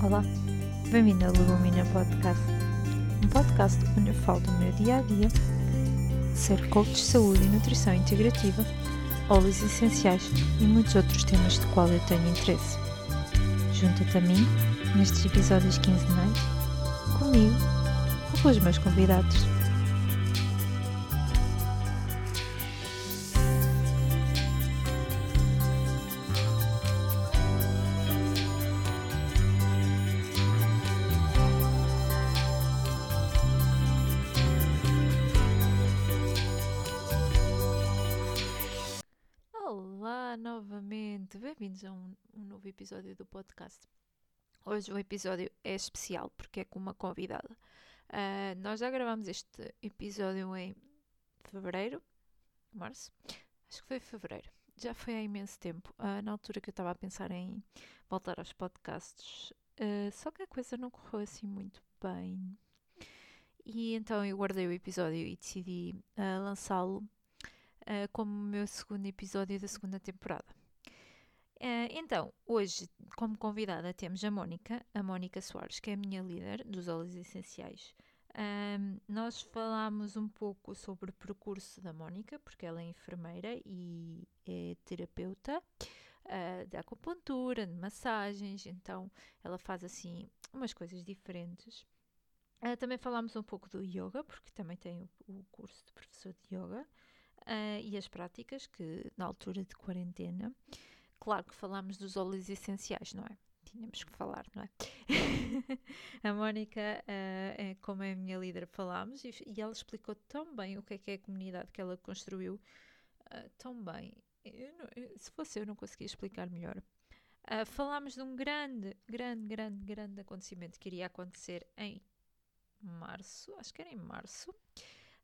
Olá, bem-vindo ao Legumina Podcast, um podcast onde eu falo do meu dia a dia, ser coach de saúde e nutrição integrativa, óleos essenciais e muitos outros temas de qual eu tenho interesse. Junta-te a mim nestes episódios quinzenais, comigo ou com os meus convidados. Podcast. Hoje o episódio é especial porque é com uma convidada. Ah, nós já gravamos este episódio em fevereiro, março, acho que foi fevereiro. Já foi há imenso tempo, ah, na altura que eu estava a pensar em voltar aos podcasts, ah, só que a coisa não correu assim muito bem. E então eu guardei o episódio e decidi lançá-lo como o meu segundo episódio da segunda temporada. Ah, então, hoje, como convidada, temos a Mónica, a Mónica Soares, que é a minha líder dos óleos essenciais. Ahm, nós falámos um pouco sobre o percurso da Mónica, porque ela é enfermeira e é terapeuta ah, de acupuntura, de massagens, então ela faz assim umas coisas diferentes. Ah, também falámos um pouco do yoga, porque também tem o, o curso de professor de yoga, ah, e as práticas, que na altura de quarentena. Claro que falámos dos óleos essenciais, não é? Tínhamos que falar, não é? a Mónica, é, como é a minha líder, falámos e, e ela explicou tão bem o que é que é a comunidade que ela construiu, ah, tão bem. Eu não- eu- se fosse eu, não conseguia explicar melhor. Ah, falámos de um grande, grande, grande, grande acontecimento que iria acontecer em março, acho que era em março,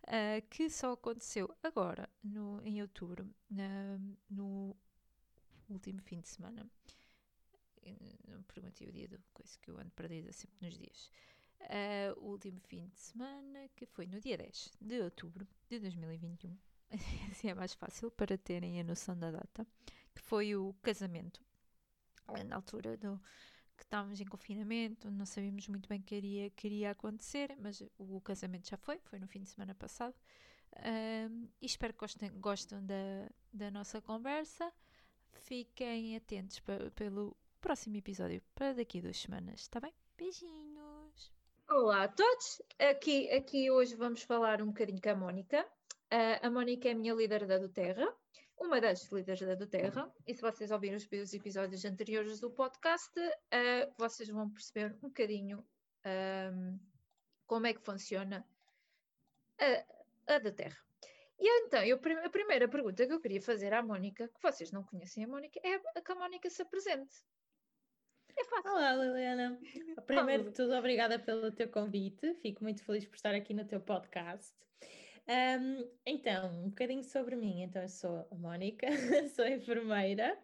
ah, que só aconteceu agora, no, em outubro, no último fim de semana. Não me perguntei o dia do coisa que eu ando perdida sempre nos dias. Ah, o último fim de semana, que foi no dia 10 de outubro de 2021. assim é mais fácil para terem a noção da data. Que foi o casamento. Ah, Na altura do, que estávamos em confinamento, não sabíamos muito bem o que iria, que iria acontecer, mas o casamento já foi, foi no fim de semana passado. Ahm, e espero que gostem, gostem da, da nossa conversa. Fiquem atentos pelo próximo episódio para daqui a duas semanas, está bem? Beijinhos! Olá a todos! Aqui, aqui hoje vamos falar um bocadinho com a Mónica. Ah, a Mónica é a minha líder da Doterra, uma das líderes da Doterra, e se vocês ouvirem os, os episódios anteriores do podcast, ah, vocês vão perceber um bocadinho ahm, como é que funciona a, a Doterra. E então, eu, a primeira pergunta que eu queria fazer à Mónica, que vocês não conhecem a Mónica, é que a Mónica se apresente. É fácil. Olá, Liliana. Primeiro de tudo, obrigada pelo teu convite. Fico muito feliz por estar aqui no teu podcast. Ahm, então, um bocadinho sobre mim. Então, eu sou a Mónica, sou enfermeira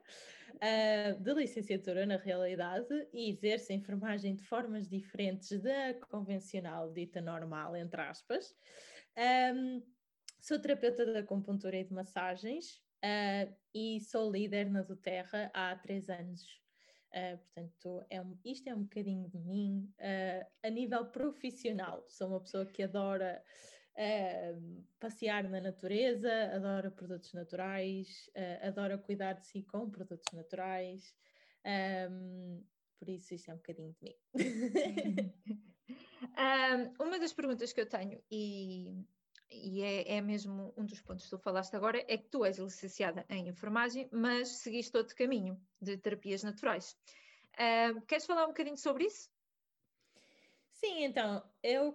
ah, de licenciatura, na realidade, e exerço a enfermagem de formas diferentes da convencional, dita normal, entre aspas. Ahm, sou terapeuta de acupuntura e de massagens ah, e sou líder na Doterra há três anos. Uh, portanto, é um- isto é um bocadinho de mim uh, a nível profissional. Sou uma pessoa que adora uh, passear na natureza, adora produtos naturais, uh, adora cuidar de si com produtos naturais. Um, por isso, isto é um bocadinho de mim. Ahm, uma das perguntas que eu tenho, e, e é, é mesmo um dos pontos que tu falaste agora, é que tu és licenciada em enfermagem, mas seguiste outro caminho de terapias naturais. Ahm, queres falar um bocadinho sobre isso? Sim, então, eu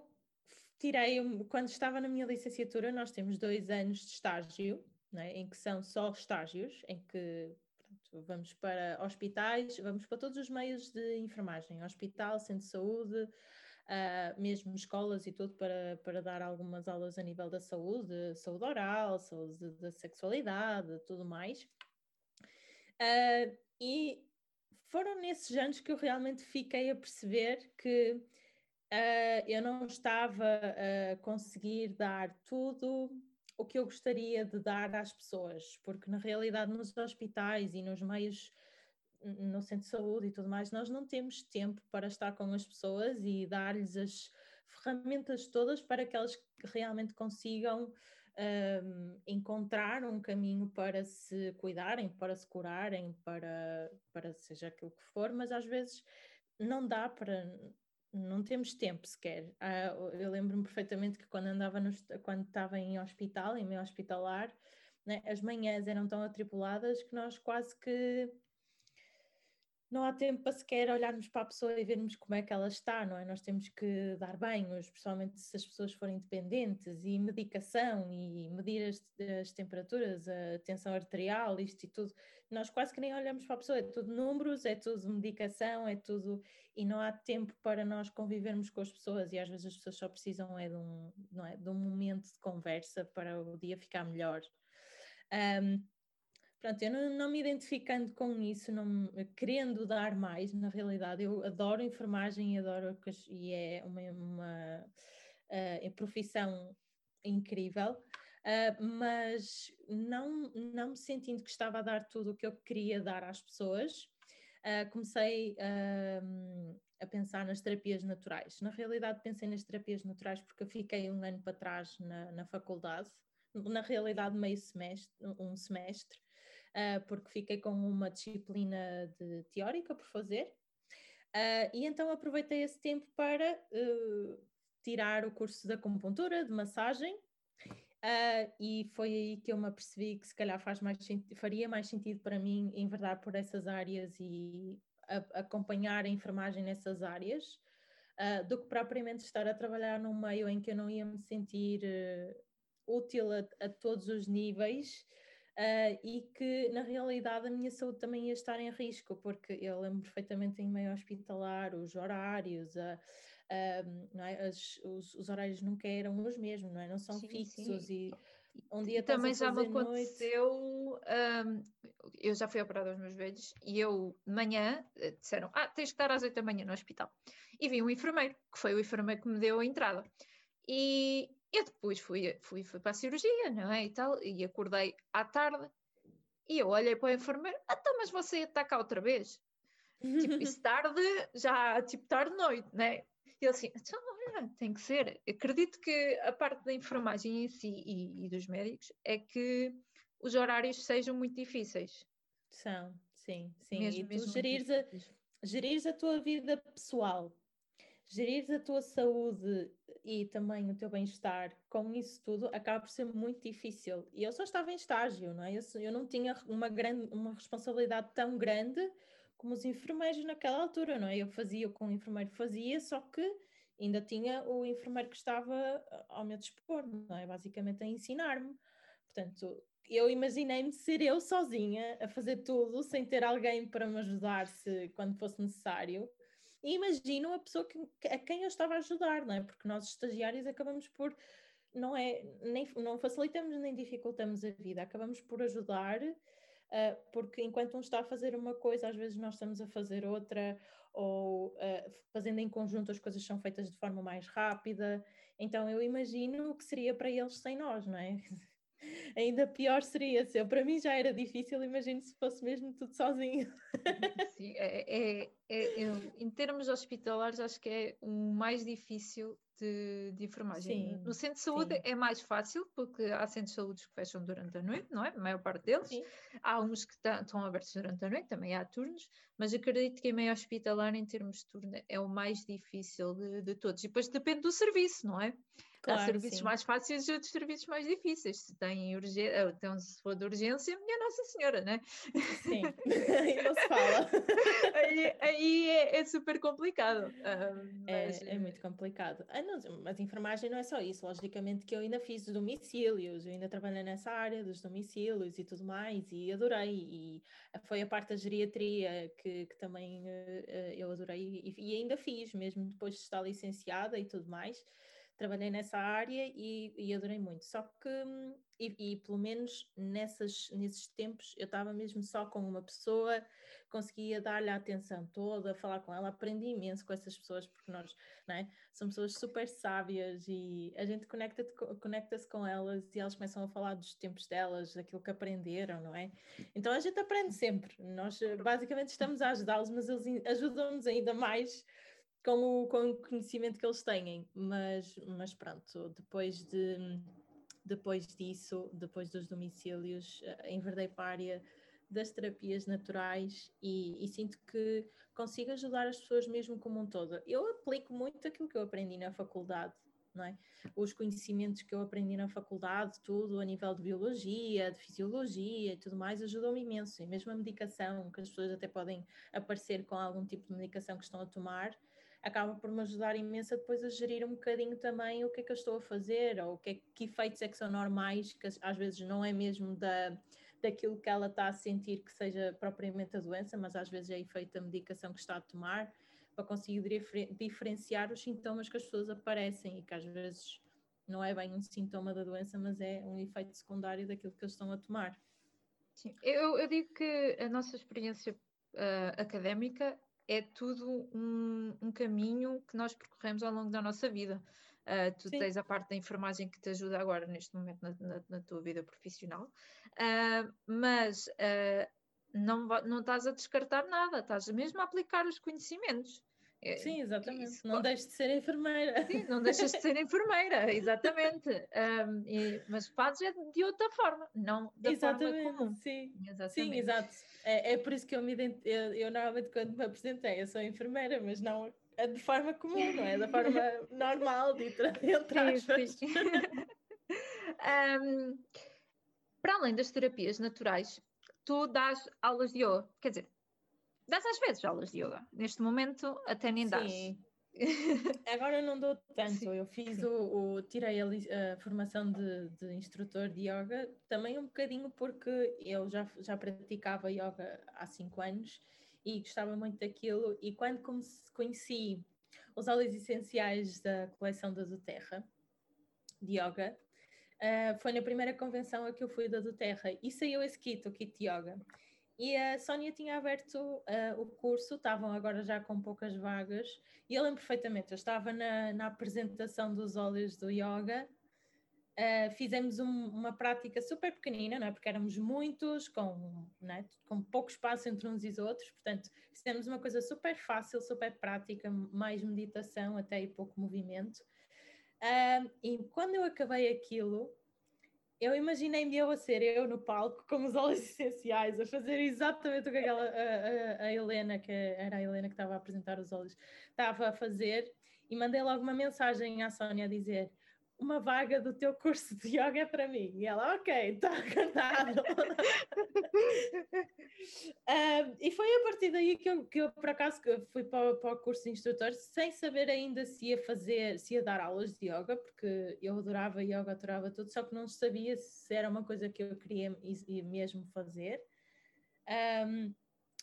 tirei, quando estava na minha licenciatura, nós temos dois anos de estágio, né, em que são só estágios, em que pronto, vamos para hospitais, vamos para todos os meios de enfermagem, hospital, centro de saúde, ah, mesmo escolas e tudo, para, para dar algumas aulas a nível da saúde, saúde oral, saúde da sexualidade, tudo mais. Ah, e foram nesses anos que eu realmente fiquei a perceber que ah, eu não estava a conseguir dar tudo o que eu gostaria de dar às pessoas, porque na realidade nos hospitais e nos meios no centro de saúde e tudo mais, nós não temos tempo para estar com as pessoas e dar-lhes as ferramentas todas para que elas realmente consigam um, encontrar um caminho para se cuidarem, para se curarem, para, para seja aquilo que for, mas às vezes não dá para. Não temos tempo sequer. Ah, eu lembro-me perfeitamente que quando andava no, quando estava em hospital, em meio hospitalar, né, as manhãs eram tão atripuladas que nós quase que não há tempo para sequer olharmos para a pessoa e vermos como é que ela está, não é? Nós temos que dar banhos, principalmente se as pessoas forem dependentes, e medicação, e medir as, as temperaturas, a tensão arterial, isto e tudo. Nós quase que nem olhamos para a pessoa, é tudo números, é tudo medicação, é tudo. E não há tempo para nós convivermos com as pessoas, e às vezes as pessoas só precisam é de um, não é, de um momento de conversa para o dia ficar melhor. Um, Pronto, eu não, não, me identificando com isso, não querendo dar mais, na realidade, eu adoro enfermagem, adoro e é uma, uma uh, profissão incrível, uh, mas não, não me sentindo que estava a dar tudo o que eu queria dar às pessoas, uh, comecei a pensar nas terapias naturais. Na realidade, pensei nas terapias naturais porque eu fiquei um ano para trás na, na faculdade, na realidade, meio semestre, um semestre, uh, porque fiquei com uma disciplina de teórica por fazer. Uh, e então aproveitei esse tempo para uh, tirar o curso de acupuntura, de massagem, e foi aí que eu me apercebi que se calhar faz mais, faria mais sentido para mim enverdar por essas áreas e a, acompanhar a enfermagem nessas áreas, do que propriamente estar a trabalhar num meio em que eu não ia me sentir útil a, a todos os níveis uh, e que na realidade a minha saúde também ia estar em risco, porque eu lembro perfeitamente em meio hospitalar, os horários, a, uh, é? As, os, os, horários nunca eram os mesmos, não é? Não são sim, fixos sim. e um dia também já me aconteceu eu já fui operada aos meus velhos e eu de manhã eh, disseram ah tens que estar às 8 da manhã no hospital e vi um enfermeiro que foi o enfermeiro que me deu a entrada e eu depois fui, fui, fui para a cirurgia, não é? E tal, e acordei à tarde e eu olhei para o enfermeiro, ah, então, mas você está cá outra vez? tipo, isso tarde, já, tipo, tarde-noite, né? E ele assim, então, olha, tem que ser. Acredito que a parte da enfermagem em si e, e dos médicos é que os horários sejam muito difíceis. São, sim, sim. Mesmo, e tu mesmo gerires, a, gerires a tua vida pessoal, gerires a tua saúde e também o teu bem-estar com isso tudo acaba por ser muito difícil. E eu só estava em estágio, não é? Eu, eu não tinha uma, grande, uma responsabilidade tão grande como os enfermeiros naquela altura, não é? Eu fazia o que o enfermeiro fazia, só que ainda tinha o enfermeiro que estava ah, ao meu dispor, não é? Basicamente a ensinar-me. Portanto, eu imaginei-me ser eu sozinha a fazer tudo sem ter alguém para me ajudar se quando fosse necessário. E imagino a pessoa que, a quem eu estava a ajudar, não é? Porque nós estagiários acabamos por não é nem não facilitamos nem dificultamos a vida, acabamos por ajudar, uh, porque enquanto um está a fazer uma coisa, às vezes nós estamos a fazer outra, ou uh, fazendo em conjunto as coisas são feitas de forma mais rápida. Então eu imagino o que seria para eles sem nós, não é? Ainda pior seria se eu, para mim já era difícil, imagino se fosse mesmo tudo sozinho. Sim, é, é, é, em termos hospitalares, acho que é o mais difícil de, de enfermagem. Sim, no centro de saúde sim. é mais fácil, porque há centros de saúde que fecham durante a noite, não é? A maior parte deles. Sim. Há uns que estão abertos durante a noite, também há turnos, mas acredito que em meio hospitalar, em termos de turno, é o mais difícil de, de todos. E depois depende do serviço, não é? Claro, Há serviços mais fáceis e outros serviços mais difíceis. Se tem urgência, então, se for de urgência, minha Nossa Senhora, né? Sim, aí não se fala. aí, aí é, é, super complicado. Uh, mas... é, é, muito complicado. Mas enfermagem não é só isso. Logicamente que eu ainda fiz domicílios, eu ainda trabalhei nessa área dos domicílios e tudo mais, e adorei. E foi a parte da geriatria que, que também uh, eu adorei e, e ainda fiz, mesmo depois de estar licenciada e tudo mais trabalhei nessa área e, e adorei muito. Só que, e, e, pelo menos nessas, nesses tempos, eu estava mesmo só com uma pessoa, conseguia dar-lhe a atenção toda, falar com ela, aprendi imenso com essas pessoas, porque nós né, somos pessoas super sábias e a gente conecta-se conecta com elas e elas começam a falar dos tempos delas, daquilo que aprenderam, não é? Então a gente aprende sempre. Nós basicamente estamos a ajudá-los, mas eles ajudam-nos ainda mais com o, com o conhecimento que eles têm, mas, mas pronto, depois de depois disso, depois dos domicílios, eh, enverdei para a área das terapias naturais e, e, sinto que consigo ajudar as pessoas mesmo como um todo. Eu aplico muito aquilo que eu aprendi na faculdade, não é? Os conhecimentos que eu aprendi na faculdade, tudo a nível de biologia, de fisiologia e tudo mais, ajudou-me imenso. E mesmo a medicação, que as pessoas até podem aparecer com algum tipo de medicação que estão a tomar, acaba por me ajudar imenso a depois a gerir um bocadinho também o que é que eu estou a fazer, ou o que, é, que efeitos é que são normais, que às vezes não é mesmo da, daquilo que ela está a sentir que seja propriamente a doença, mas às vezes é efeito da medicação que está a tomar, para conseguir diferenciar os sintomas que as pessoas aparecem e que às vezes não é bem um sintoma da doença, mas é um efeito secundário daquilo que eles estão a tomar. Sim, eu, eu digo que a nossa experiência uh, académica é tudo um, um, caminho que nós percorremos ao longo da nossa vida. Uh, tu Sim. tens a parte da enfermagem que te ajuda agora, neste momento, na, na, na tua vida profissional, uh, mas uh, não, não estás a descartar nada, estás mesmo a aplicar os conhecimentos. É, Sim, exatamente. Isso, não deixes de ser enfermeira. Sim, não deixas de ser enfermeira, exatamente. Um, e, mas fazes é de outra forma, não da exatamente, forma comum. Sim, exatamente. sim exato. É, é por isso que eu me ident... eu, eu normalmente quando me apresentei, eu sou enfermeira, mas não é de forma comum, não é da forma normal, de entre aspas. um, para além das terapias naturais, tu dás aulas de yoga, quer dizer, dás às vezes aulas de yoga. Neste momento até nem dás. Sim. Agora não dou tanto. Sim, eu fiz o, o, tirei a, a formação de, de, instrutor de yoga também um bocadinho porque eu já, já praticava yoga há cinco anos e gostava muito daquilo. E quando conheci os óleos essenciais da coleção da Doterra de yoga, uh, foi na primeira convenção a que eu fui da Doterra e saiu esse kit, o kit yoga. E a Sónia tinha aberto uh, o curso, estavam agora já com poucas vagas, e eu lembro perfeitamente, eu estava na, na apresentação dos óleos do yoga, uh, fizemos um, uma prática super pequenina, não é? porque éramos muitos, com, é? com pouco espaço entre uns e outros, portanto, fizemos uma coisa super fácil, super prática, mais meditação até e pouco movimento. Uh, e quando eu acabei aquilo, eu imaginei-me eu a ser eu no palco com os óleos essenciais, a fazer exatamente o que aquela, a, a, a Helena, que era a Helena que estava a apresentar os óleos, estava a fazer, e mandei logo uma mensagem à Sónia a dizer: uma vaga do teu curso de yoga é para mim. E ela, ok, está acordado. um, e foi a partir daí que eu, que eu por acaso, fui para, para, o curso de instrutor sem saber ainda se ia fazer, se ia dar aulas de yoga, porque eu adorava yoga, adorava tudo, só que não sabia se era uma coisa que eu queria mesmo fazer. Um,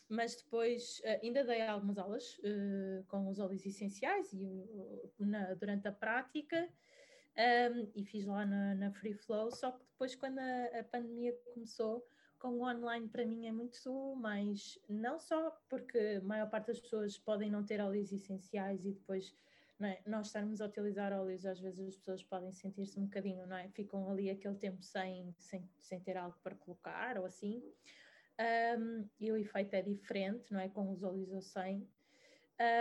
mas depois uh, ainda dei algumas aulas uh, com os óleos essenciais e uh, na, durante a prática um, e fiz lá na, na Free Flow, só que depois quando a, a pandemia começou, com o online para mim é muito mais, não só porque a maior parte das pessoas podem não ter óleos essenciais e depois é? nós estarmos a utilizar óleos, às vezes as pessoas podem sentir-se um bocadinho, não é? Ficam ali aquele tempo sem, sem, sem ter algo para colocar ou assim. Um, e o efeito é diferente, não é? Com os óleos ou sem.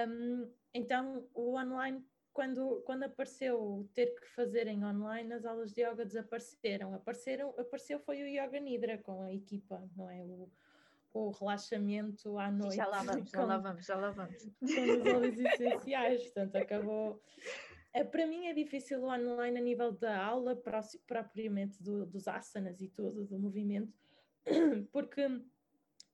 Um, então, o online quando, quando apareceu ter que fazer em online, as aulas de yoga desapareceram. Apareceram, apareceu foi o Yoga Nidra com a equipa, não é? O, o relaxamento à noite. Já lá vamos, com, já lá vamos, já lá vamos. Com os óleos essenciais, portanto, acabou. É, para mim é difícil o online a nível da aula, propriamente do, dos asanas e tudo, do movimento, porque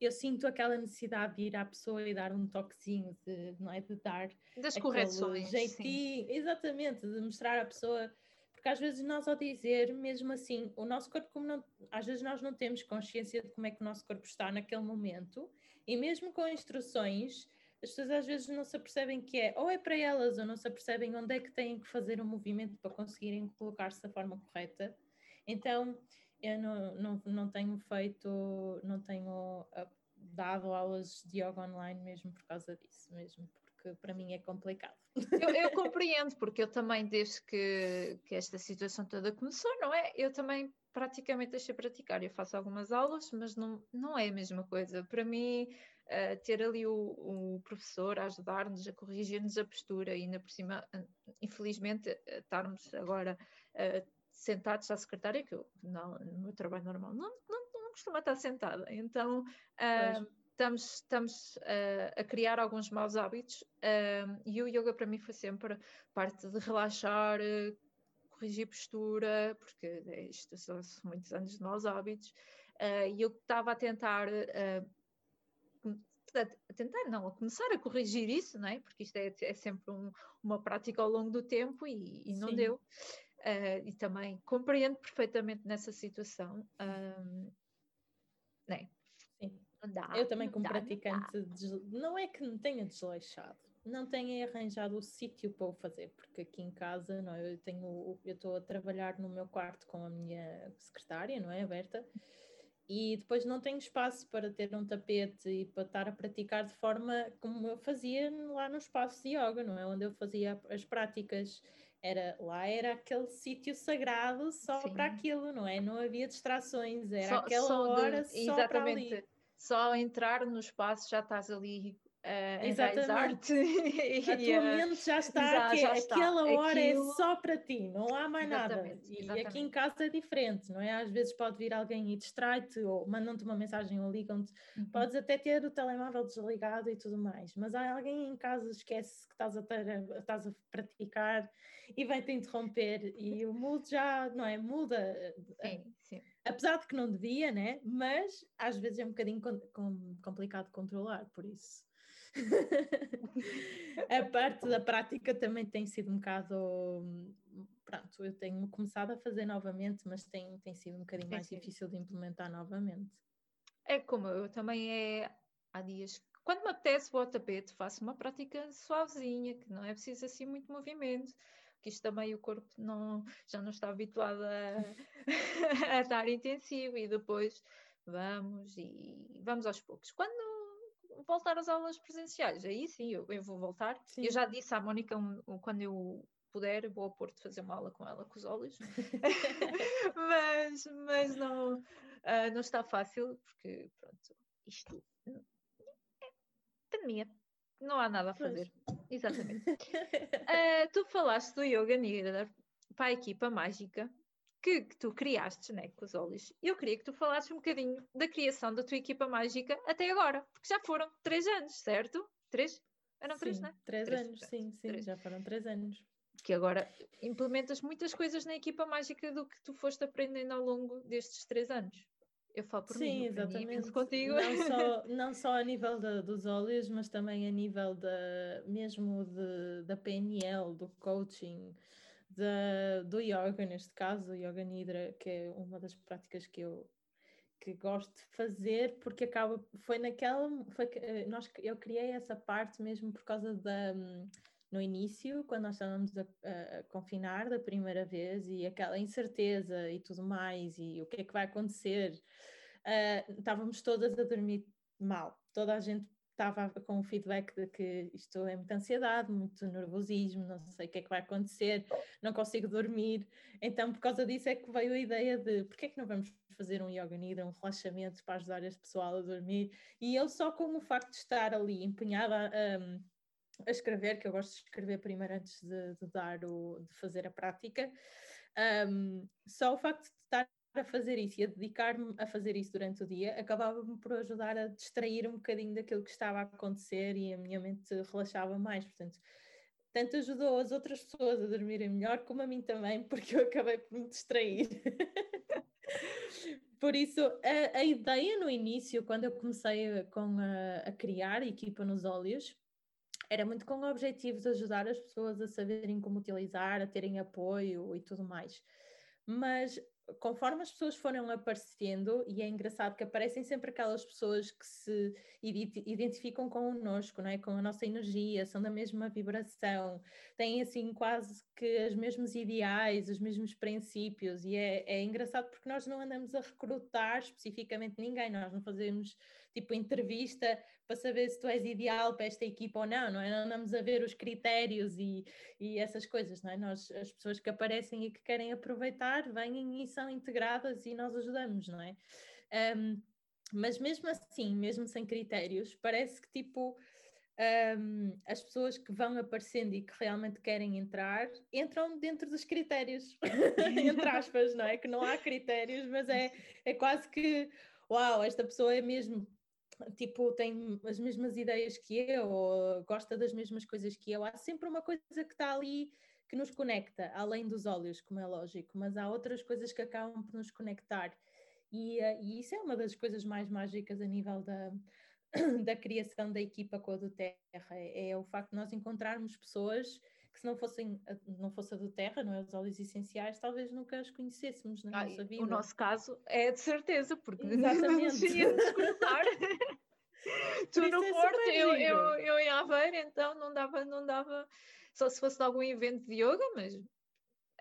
eu sinto aquela necessidade de ir à pessoa e dar um toquezinho, de, não é? De dar das correções. Jeitinho, sim. exatamente, de mostrar à pessoa, porque às vezes nós ao dizer, mesmo assim, o nosso corpo, como não, às vezes nós não temos consciência de como é que o nosso corpo está naquele momento, e mesmo com instruções, as pessoas às vezes não se apercebem que é, ou é para elas, ou não se apercebem onde é que têm que fazer o um movimento para conseguirem colocar-se da forma correta. Então, eu não, não, não tenho feito, não tenho ah, dado aulas de yoga online mesmo por causa disso, mesmo porque para mim é complicado. Eu, eu compreendo, porque eu também, desde que, que esta situação toda começou, não é? Eu também praticamente deixei praticar. Eu faço algumas aulas, mas não, não é a mesma coisa. Para mim, uh, ter ali o, o professor a ajudar-nos, a corrigir-nos a postura, e ainda por cima, infelizmente, uh, estarmos agora uh, sentados à secretária, que eu não, no meu trabalho normal não, não, não costuma estar sentada. Então. Estamos, estamos a criar alguns maus hábitos e o yoga para mim foi sempre parte de relaxar, corrigir postura, porque isto são muitos anos de maus hábitos, uh, e eu estava a tentar, uh, a tentar não, a começar a corrigir isso, não é? porque isto é, é sempre um, uma prática ao longo do tempo e, e não Sim. deu. Uh, e também compreendo perfeitamente nessa situação. Um, né? Sim. Dá, eu também, como dá, praticante, não, não é que me tenha desleixado, não tenha arranjado o sítio para o fazer, porque aqui em casa não, é? eu tenho, eu estou a trabalhar no meu quarto com a minha secretária, não é, aberta, e depois não tenho espaço para ter um tapete e para estar a praticar de forma como eu fazia lá no espaço de yoga, não é, onde eu fazia as práticas. Era, lá era aquele sítio sagrado só Sim. para aquilo, não é? Não havia distrações, era só, aquela só hora de, só exatamente. para ali. Só entrar no espaço já estás ali uh, Exatamente. a tua mente já está, já, já está. aquela hora é Aquilo... é só para ti, não há mais exatamente, nada. E exatamente. aqui em casa é diferente, não é? Às vezes pode vir alguém e distrai-te, ou mandam-te uma mensagem ou ligam-te, uhum. podes até ter o telemóvel desligado e tudo mais, mas há alguém em casa esquece que estás a, ter, estás a praticar e vai-te interromper e o mood já, não é? Muda. Sim, sim. Apesar de que não devia, né? Mas às vezes é um bocadinho com, com, complicado de controlar, por isso a parte da prática também tem sido um bocado. Pronto, eu tenho começado a fazer novamente, mas tem, tem sido um bocadinho mais difícil de implementar novamente. É como eu também é há dias. Quando me apetece, vou ao tapete, faço uma prática suavezinha, que não é preciso assim muito movimento, que isto também o corpo não, já não está habituado a, a estar intensivo e depois vamos e vamos aos poucos. Quando voltar às aulas presenciais. Aí sim, eu, eu vou voltar. Sim. Eu já disse à Mónica um, um, quando eu puder, vou ao Porto fazer uma aula com ela, com os olhos. mas, mas não, uh, não está fácil, porque pronto, isto é pandemia. Não há nada a fazer. Pois. Exatamente. uh, tu falaste do Yoga Nidra para a equipa mágica que, que, tu criaste né, com os olhos. Eu queria que tu falasses um bocadinho da criação da tua equipa mágica até agora, porque já foram três anos, certo? Três? Eram sim, três, não é? Três, três anos, sim, sim, três. já foram três anos. Que agora implementas muitas coisas na equipa mágica do que tu foste aprendendo ao longo destes três anos. Eu falo por Sim, mim, exatamente. contigo. Não só, não só a nível de, dos olhos, mas também a nível de, mesmo de, da PNL, do coaching, do yoga, neste caso, o Yoga Nidra, que é uma das práticas que eu que gosto de fazer porque acaba foi naquela foi eh, nós eu criei essa parte mesmo por causa da no início quando nós estávamos a, a, confinar da primeira vez e aquela incerteza e tudo mais e o que é que vai acontecer. Uh, estávamos todas a dormir mal toda a gente estava com o feedback de que isto é muita ansiedade, muito nervosismo, não sei o que é que vai acontecer, não consigo dormir. Então, por causa disso, é que veio a ideia de porque é que não vamos fazer um yoga nidra, um relaxamento para ajudar este pessoal a dormir. E eu, só com o facto de estar ali empenhada a, a escrever, que eu gosto de escrever primeiro antes de, de dar o, de fazer a prática, um, só o facto de estar a fazer isso e a dedicar-me a fazer isso durante o dia, acabava-me por ajudar a distrair um bocadinho daquilo que estava a acontecer e a minha mente relaxava mais. Portanto, tanto ajudou as outras pessoas a dormirem melhor, como a mim também, porque eu acabei por me distrair. por isso, a, a, ideia no início, quando eu comecei com a, a criar a equipa nos óleos, era muito com o objetivo de ajudar as pessoas a saberem como utilizar, a terem apoio e tudo mais. Mas conforme as pessoas foram aparecendo, e é engraçado que aparecem sempre aquelas pessoas que se identificam connosco, não é? com a nossa energia, são da mesma vibração, têm assim quase que os mesmos ideais, os mesmos princípios, e é, é engraçado porque nós não andamos a recrutar especificamente ninguém, nós não fazemos tipo entrevista para saber se tu és ideal para esta equipa ou não, não é? Não andamos a ver os critérios e, e essas coisas, não é? Nós, as pessoas que aparecem e que querem aproveitar, vêm e são integradas e nós ajudamos, não é? Um, mas mesmo assim, mesmo sem critérios, parece que tipo um, as pessoas que vão aparecendo e que realmente querem entrar, entram dentro dos critérios, entre aspas, não é? Que não há critérios, mas é, é quase que, uau, esta pessoa é mesmo tipo, tem as mesmas ideias que eu, ou gosta das mesmas coisas que eu. Há sempre uma coisa que está ali que nos conecta, além dos olhos, como é lógico, mas há outras coisas que acabam por nos conectar. E, uh, e isso é uma das coisas mais mágicas a nível da, da criação da equipa com a do Terra, é, é o facto de nós encontrarmos pessoas que se não fossem não fosse a do Terra, não é os óleos essenciais, talvez nunca as conhecêssemos na nossa vida. O nosso caso é de certeza, porque Exatamente. iríamos cruzar. tu no é Porto, eu, eu, eu em Aveiro, então não dava, não dava, só se fosse de algum evento de yoga, mas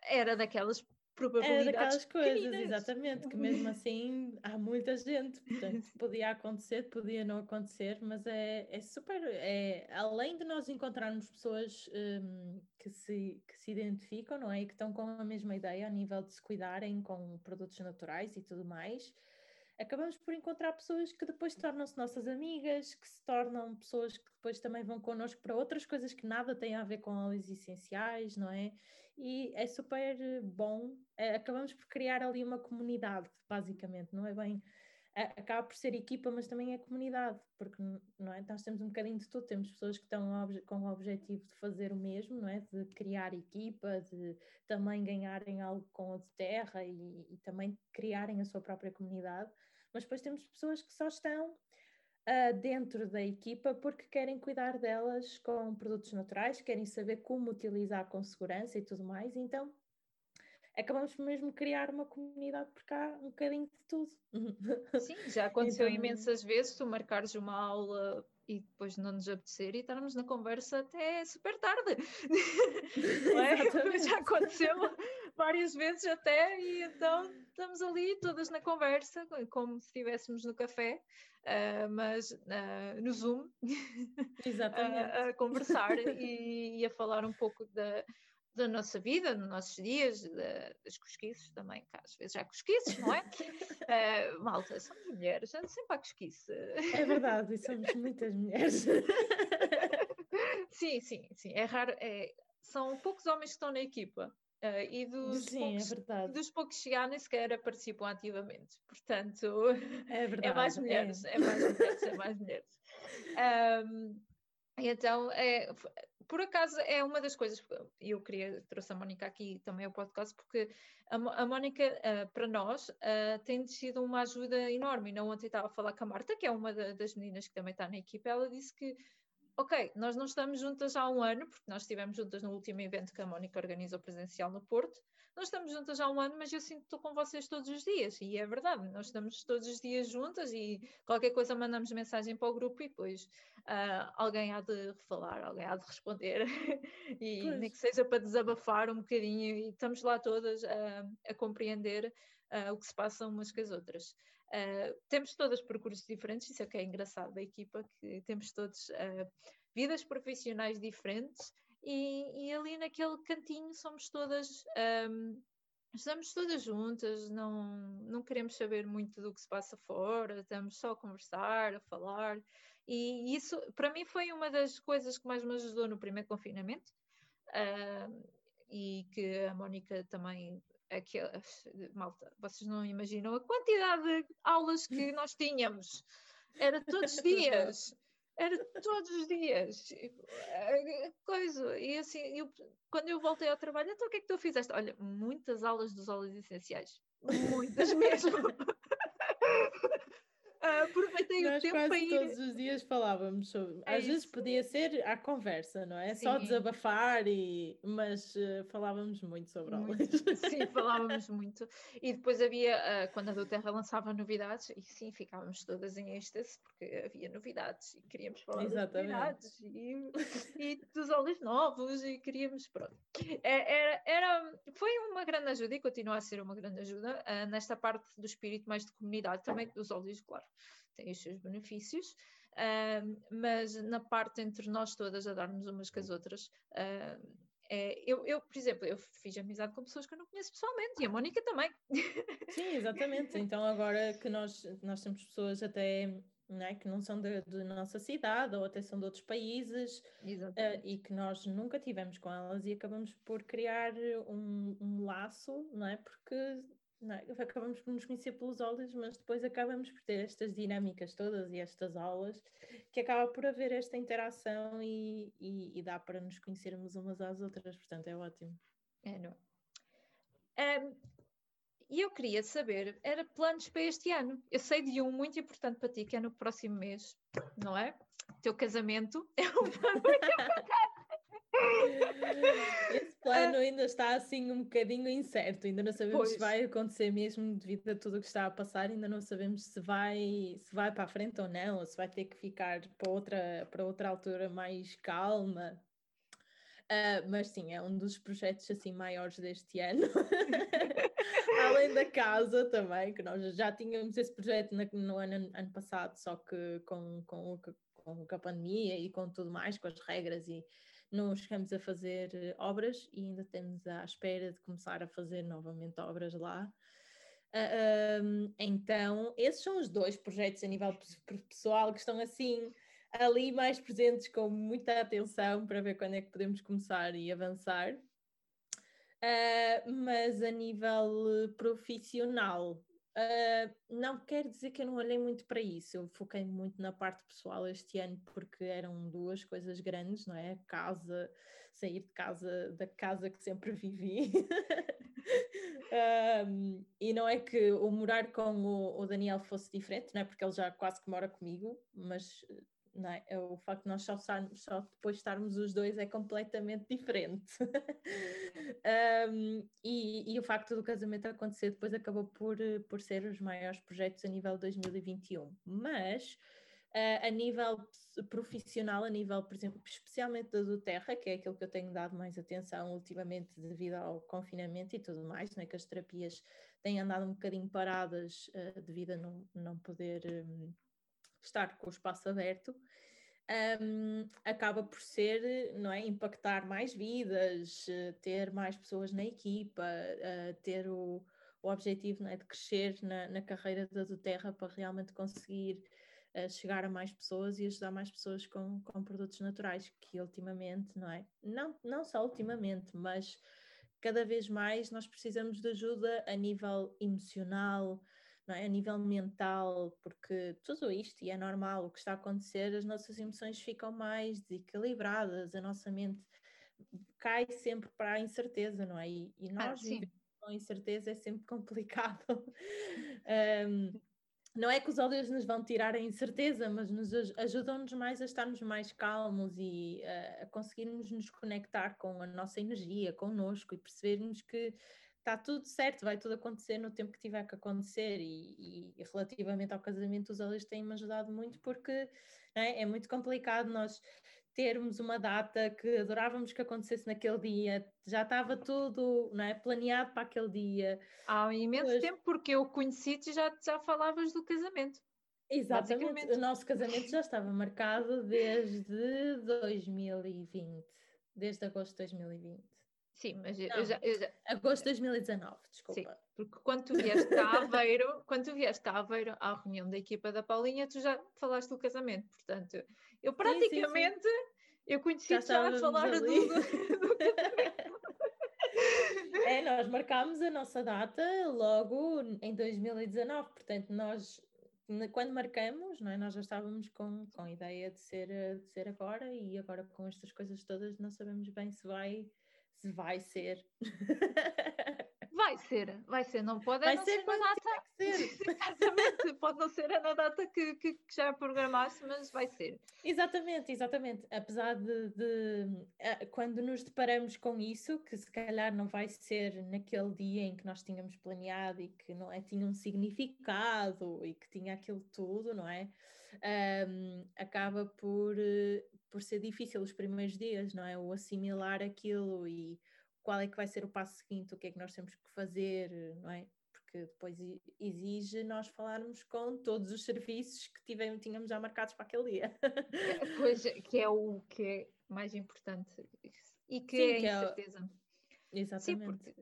era daquelas probabilidades. É daquelas coisas, exatamente, que mesmo assim há muita gente, portanto podia acontecer, podia não acontecer, mas é, é super, é, além de nós encontrarmos pessoas um, que, se, que se identificam, não é, e que estão com a mesma ideia a nível de se cuidarem com produtos naturais e tudo mais, acabamos por encontrar pessoas que depois tornam-se nossas amigas, que se tornam pessoas que depois também vão connosco para outras coisas que nada têm a ver com óleos essenciais, não é? E é super bom, é, acabamos por criar ali uma comunidade, basicamente, não é bem acaba por ser equipa, mas também é comunidade, porque não é? nós temos um bocadinho de tudo, temos pessoas que estão com o objetivo de fazer o mesmo, não é? de criar equipa, de também ganharem algo com a de terra e, e também criarem a sua própria comunidade, mas depois temos pessoas que só estão dentro da equipa porque querem cuidar delas com produtos naturais, querem saber como utilizar com segurança e tudo mais, então acabamos mesmo criar uma comunidade porque há um bocadinho de tudo. Sim, já aconteceu então... imensas vezes tu marcares uma aula e depois não nos apetecer e estarmos na conversa até super tarde. é? Já aconteceu várias vezes até, e então estamos ali todas na conversa, como se estivéssemos no café, uh, mas uh, no Zoom, a, a, conversar e, e, a falar um pouco da, da nossa vida, dos nossos dias, da, das cosquices também, que às vezes há cosquices, não é? uh, malta, somos mulheres, sempre há cosquice. É verdade, e somos muitas mulheres. sim, sim, sim, é raro, é, são poucos homens que estão na equipa. Uh, e dos, Sim, poucos, é dos poucos que nem sequer participam ativamente. Portanto, é, verdade, é mais mulheres, é. é mais mulheres, é mais mulheres. Um, então, é, por acaso é uma das coisas, eu queria, trouxe a Mónica aqui também ao podcast, porque a, a Mónica, uh, para nós, uh, tem sido uma ajuda enorme. Não ontem estava a falar com a Marta, que é uma da, das meninas que também está na equipa, ela disse que ok, nós não estamos juntas há um ano, porque nós estivemos juntas no último evento que a Mónica organizou presencial no Porto. Nós estamos juntas há um ano, mas eu sinto que estou com vocês todos os dias, e é verdade, nós estamos todos os dias juntas e qualquer coisa mandamos mensagem para o grupo e depois uh, alguém há de falar, alguém há de responder, e pois. nem que seja para desabafar um bocadinho, e estamos lá todas uh, a compreender uh, o que se passa umas com as outras. Uh, temos todas percursos diferentes, isso é que é engraçado da equipa, que temos todos uh, vidas profissionais diferentes e, e, ali naquele cantinho somos todas, um, estamos todas juntas, não, não queremos saber muito do que se passa fora, estamos só a conversar, a falar, e isso para mim foi uma das coisas que mais me ajudou no primeiro confinamento. Uh, e que a Mónica também aquelas, malta, vocês não imaginam a quantidade de aulas que nós tínhamos. Era todos os dias. Era todos os dias. Coisa. E assim, eu, quando eu voltei ao trabalho, então o que é que tu fizeste? Olha, muitas aulas dos óleos essenciais. Muitas mesmo. aproveitei Nós o tempo quase para ir. todos os dias falávamos sobre. É Às vezes isso. podia ser à conversa, não é? Só Sim. desabafar, e... mas eh, falávamos muito sobre Muito. aulas. Sim, falávamos muito. E depois havia, ah, quando a do Terra lançava novidades, e sim, ficávamos todas em êxtase, porque havia novidades e queríamos falar Exatamente. das novidades e, e dos olhos novos e queríamos, pronto. É- Era, era, foi uma grande ajuda e continua a ser uma grande ajuda ah, nesta parte do espírito mais de comunidade, também dos olhos, claro, tem os seus benefícios. ah, mas na parte entre nós todas a darmos umas com as outras, ah, é, eu, eu, por exemplo, eu fiz amizade com pessoas que eu não conheço pessoalmente e a Mónica também. Sim, exatamente. Então agora que nós, nós temos pessoas até não é, que não são da nossa cidade ou até são de outros países eh, e que nós nunca tivemos com elas e acabamos por criar um, um laço, não é? Porque não é? acabamos por nos conhecer pelos olhos, mas depois acabamos por ter estas dinâmicas todas e estas aulas que acaba por haver esta interação e, e, e dá para nos conhecermos umas às outras, portanto é ótimo. É, não é? Ahm, E eu queria saber, era planos para este ano? Eu sei de um muito importante para ti, que é no próximo mês, não é? Teu casamento é um plano muito Esse plano ainda está assim um bocadinho incerto, ainda não sabemos se Pois. vai acontecer mesmo devido a tudo o que está a passar, ainda não sabemos se vai, se vai para a frente ou não, ou se vai ter que ficar para outra, para outra altura mais calma. Ah, mas sim, é um dos projetos assim maiores deste ano. Além da casa também, que nós já tínhamos esse projeto no ano, ano passado, só que com, com, que- com a pandemia e com tudo mais, com as regras e não chegamos a fazer eh, obras e ainda estamos à espera de começar a fazer novamente obras lá. Ah, ahm, então, esses são os dois projetos a nível pe- pe- pessoal que estão assim ali mais presentes com muita atenção para ver quando é que podemos começar e avançar. Ah, mas a nível eh, profissional, ah, não quer dizer que eu não olhei muito para isso. Eu foquei muito na parte pessoal este ano porque eram duas coisas grandes, não é? Casa, sair de casa, da casa que sempre vivi. Ahm, e não é que o morar com o, o Daniel fosse diferente, não é? Porque ele já quase que mora comigo, mas não é? É O facto de nós só, só depois estarmos os dois é completamente diferente. Um, e, e o facto do casamento acontecer depois acabou por, por ser os maiores projetos a nível 2021. Mas eh, a nível profissional, a nível, por exemplo, especialmente da do Terra, que é aquilo que eu tenho dado mais atenção ultimamente devido ao confinamento e tudo mais, né, que as terapias têm andado um bocadinho paradas eh, devido a não, não poder hum, estar com o espaço aberto um, acaba por ser, não é, impactar mais vidas, eh, ter mais pessoas na equipa, eh, ter o, o objetivo não é, de crescer na, na carreira da do Terra para realmente conseguir eh, chegar a mais pessoas e ajudar mais pessoas com, com produtos naturais, que ultimamente, não é? Não, não só ultimamente, mas cada vez mais nós precisamos de ajuda a nível emocional, é? a nível mental, porque tudo isto, e é normal, o que está a acontecer, as nossas emoções ficam mais desequilibradas, a nossa mente cai sempre para a incerteza, não é? E, e Ah, nós vivemos com incerteza é sempre complicado. Um, não é que os óleos nos vão tirar a incerteza, mas nos aj- ajudam-nos mais a estarmos mais calmos e eh, a conseguirmos nos conectar com a nossa energia, connosco e percebermos que está tudo certo, vai tudo acontecer no tempo que tiver que acontecer. E, e relativamente ao casamento, os óleos têm-me ajudado muito porque é, é muito complicado nós termos uma data que adorávamos que acontecesse naquele dia, já estava tudo não é, planeado para aquele dia. Há um imenso Pois. tempo, porque eu conheci-te e já, já falavas do casamento. Exatamente, o nosso casamento já estava marcado desde 2020, desde agosto de 2020. Sim, mas eu, Não. eu já, eu já- Agosto de 2019, desculpa. porque quando tu vieste a Aveiro, quando tu vieste a Aveiro à reunião da equipa da Paulinha, tu já falaste do casamento, portanto, eu sim, sim. praticamente eu conheci já, a estávamos falar do, do, casamento. É, nós marcámos a nossa data logo em 2019, portanto, nós, quando marcamos, não é, nós já estávamos com, com a ideia de ser, de ser agora e agora com estas coisas todas não sabemos bem se vai, se vai ser. Vai ser, vai ser, não pode vai não ser, ser na data. Exatamente, pode não ser na data que, que, que, já programaste, mas vai ser. Exatamente, exatamente. Apesar de, de, eh, quando nos deparamos com isso, que se calhar não vai ser naquele dia em que nós tínhamos planeado e que não é, tinha um significado e que tinha aquilo tudo, não é? Um, acaba por, eh, por ser difícil os primeiros dias, não é? O assimilar aquilo e qual é que vai ser o passo seguinte, o que é que nós temos que fazer, não é? Porque depois exige nós falarmos com todos os serviços que tivemos, tínhamos já marcados para aquele dia. É, pois, que é o que é mais importante e que Sim, é que incerteza. É... Exatamente. Sim, porque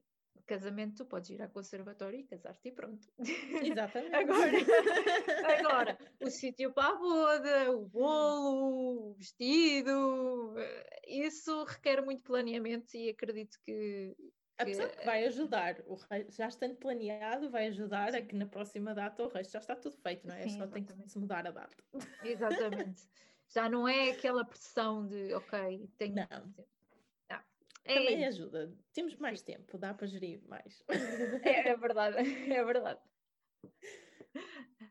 casamento tu podes ir ao conservatório e casar-te e pronto. Exatamente. agora, agora o sítio para a boda, o bolo, o vestido, eh, isso requer muito planeamento e acredito que. A pessoa que vai ajudar, o já estando planeado, vai ajudar Sim. a que na próxima data o resto já está tudo feito, não é? Sim, Só tem que se mudar a data. Exatamente. já não é aquela pressão de, ok, tenho. Não. Também é ajuda. Temos mais Sim. tempo, dá para gerir mais. É, é verdade, é verdade.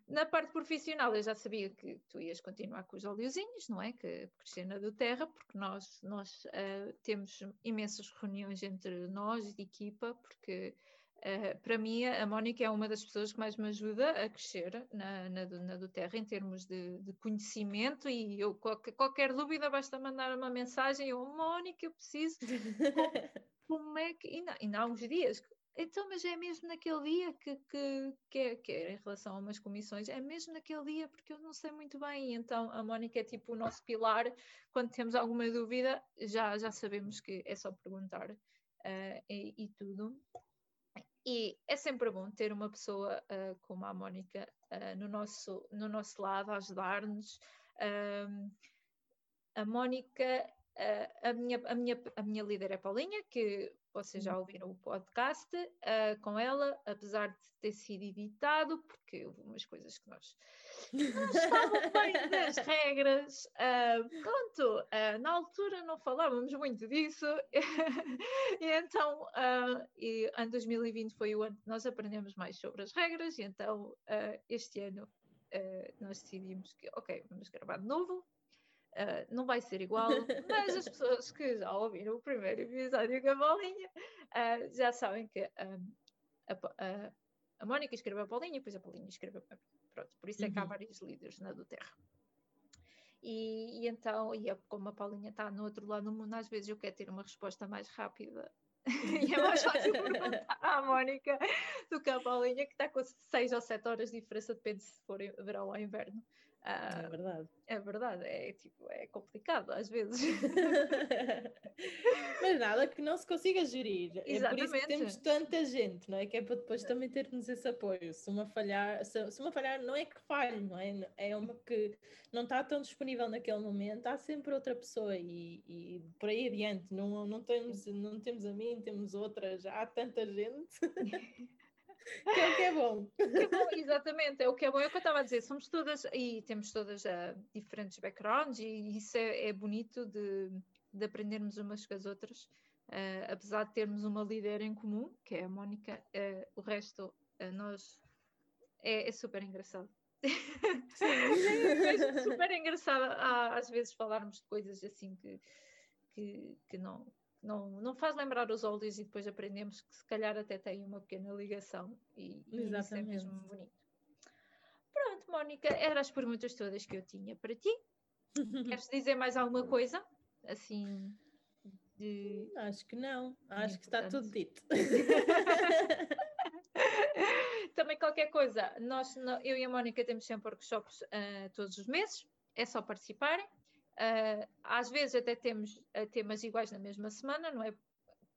Na parte profissional, eu já sabia que tu ias continuar com os oleozinhos, não é? Que Cristina do Terra, porque nós, nós uh, temos imensas reuniões entre nós de equipa, porque Uh, para mim, a Mónica é uma das pessoas que mais me ajuda a crescer na, na, na do Terra em termos de, de conhecimento. E eu, qualquer, qualquer, dúvida, basta mandar uma mensagem: Eu, Mónica, eu preciso. como, é que. Ainda, ainda há uns dias. Então, mas é mesmo naquele dia que, que, que, é, que é em relação a umas comissões, é mesmo naquele dia, porque eu não sei muito bem. Então, a Mónica é tipo o nosso pilar. Quando temos alguma dúvida, já, já sabemos que é só perguntar uh, e, e tudo. E é sempre bom ter uma pessoa uh, como a Mónica uh, no, nosso, no nosso lado a ajudar-nos. A Mónica, a, minha, a, minha, a minha líder é Paulinha, que vocês já ouviram o podcast uh, com ela, apesar de ter sido editado, porque houve umas coisas que nós não estavam bem das regras. Uh, pronto, uh, na altura não falávamos muito disso, e então e em 2020 foi o ano que nós aprendemos mais sobre as regras, e então este ano nós decidimos que, ok, vamos gravar de novo, Uh, não vai ser igual, mas as pessoas que já ouviram o primeiro episódio com a Paulinha uh, já sabem que um, a, a, a Mónica escreveu a Paulinha e depois a Paulinha escreveu mim. Pronto, por isso é que há uhum. vários líderes na do Terra. E, e, então, e é como a Paulinha está no outro lado do mundo, às vezes eu quero ter uma resposta mais rápida e é mais fácil perguntar à Mónica do que à Paulinha, que está com 6 ou 7 horas de diferença, depende se for verão ou inverno. Ah, é verdade. É verdade, é, tipo, é complicado às vezes. Mas nada que não se consiga gerir. Exatamente. É por isso que temos tanta gente, não é? Que é para depois também termos esse apoio. Se uma falhar, se, se uma falhar, não é que falhe, não é? É uma que não está tão disponível naquele momento, há sempre outra pessoa e, e por aí adiante. Não, não, temos, não temos a mim, temos outras, há tanta gente. que é o que é bom. Que é bom, exatamente, é o que é bom, é o que eu estava a dizer, somos todas, e temos todas uh, diferentes backgrounds, e isso é, é bonito de, de, aprendermos umas com as outras, uh, apesar de termos uma líder em comum, que é a Mónica, uh, o resto, nós, é, é, super engraçado. Sim, é super engraçado às vezes falarmos de coisas assim que, que, que não não, não faz lembrar os olhos e depois aprendemos que se calhar até tem uma pequena ligação e, e isso é mesmo bonito. Pronto, Mónica, eram as perguntas todas que eu tinha para ti. Queres dizer mais alguma coisa? Assim. De... Acho que não, acho que está tudo dito. Também qualquer coisa, nós, eu e a Mónica temos sempre workshops uh, todos os meses, é só participarem. Uh, às vezes até temos uh, temas iguais na mesma semana, não é?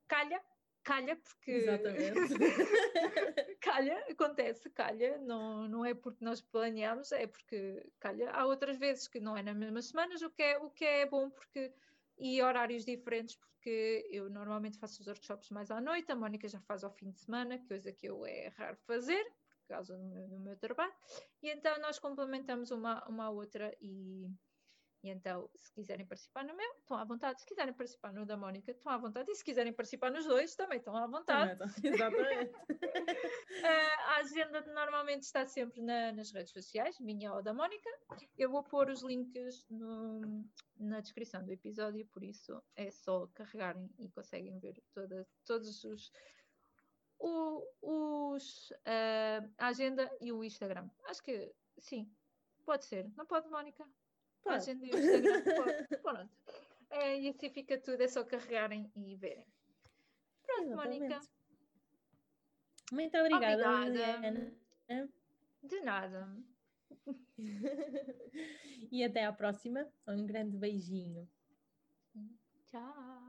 Calha, calha, porque. Exatamente. calha, acontece, calha, não, não é porque nós planeamos, é porque calha. Há outras vezes que não é nas mesmas semanas, o que é, o que é bom, porque. E horários diferentes, porque eu normalmente faço os workshops mais à noite, a Mónica já faz ao fim de semana, coisa que eu é raro fazer, por causa do meu, do meu trabalho, e então nós complementamos uma, uma outra e E então, se quiserem participar no meu, estão à vontade. Se quiserem participar no da Mónica, estão à vontade. E se quiserem participar nos dois, também estão à vontade. Exatamente. a agenda normalmente está sempre na, nas redes sociais, minha ou da Mónica. Eu vou pôr os links no, na descrição do episódio, por isso é só carregarem e conseguem ver toda, todos os. O, os, uh, a agenda e o Instagram. Acho que sim, pode ser. Não pode, Mónica? Pode. A agenda e o Instagram, pode. Pronto. É, e assim fica tudo, é só carregarem e verem. Pronto, Exatamente. Mónica. Muito obrigada, obrigada. De nada. e até à próxima. Um grande beijinho. Tchau.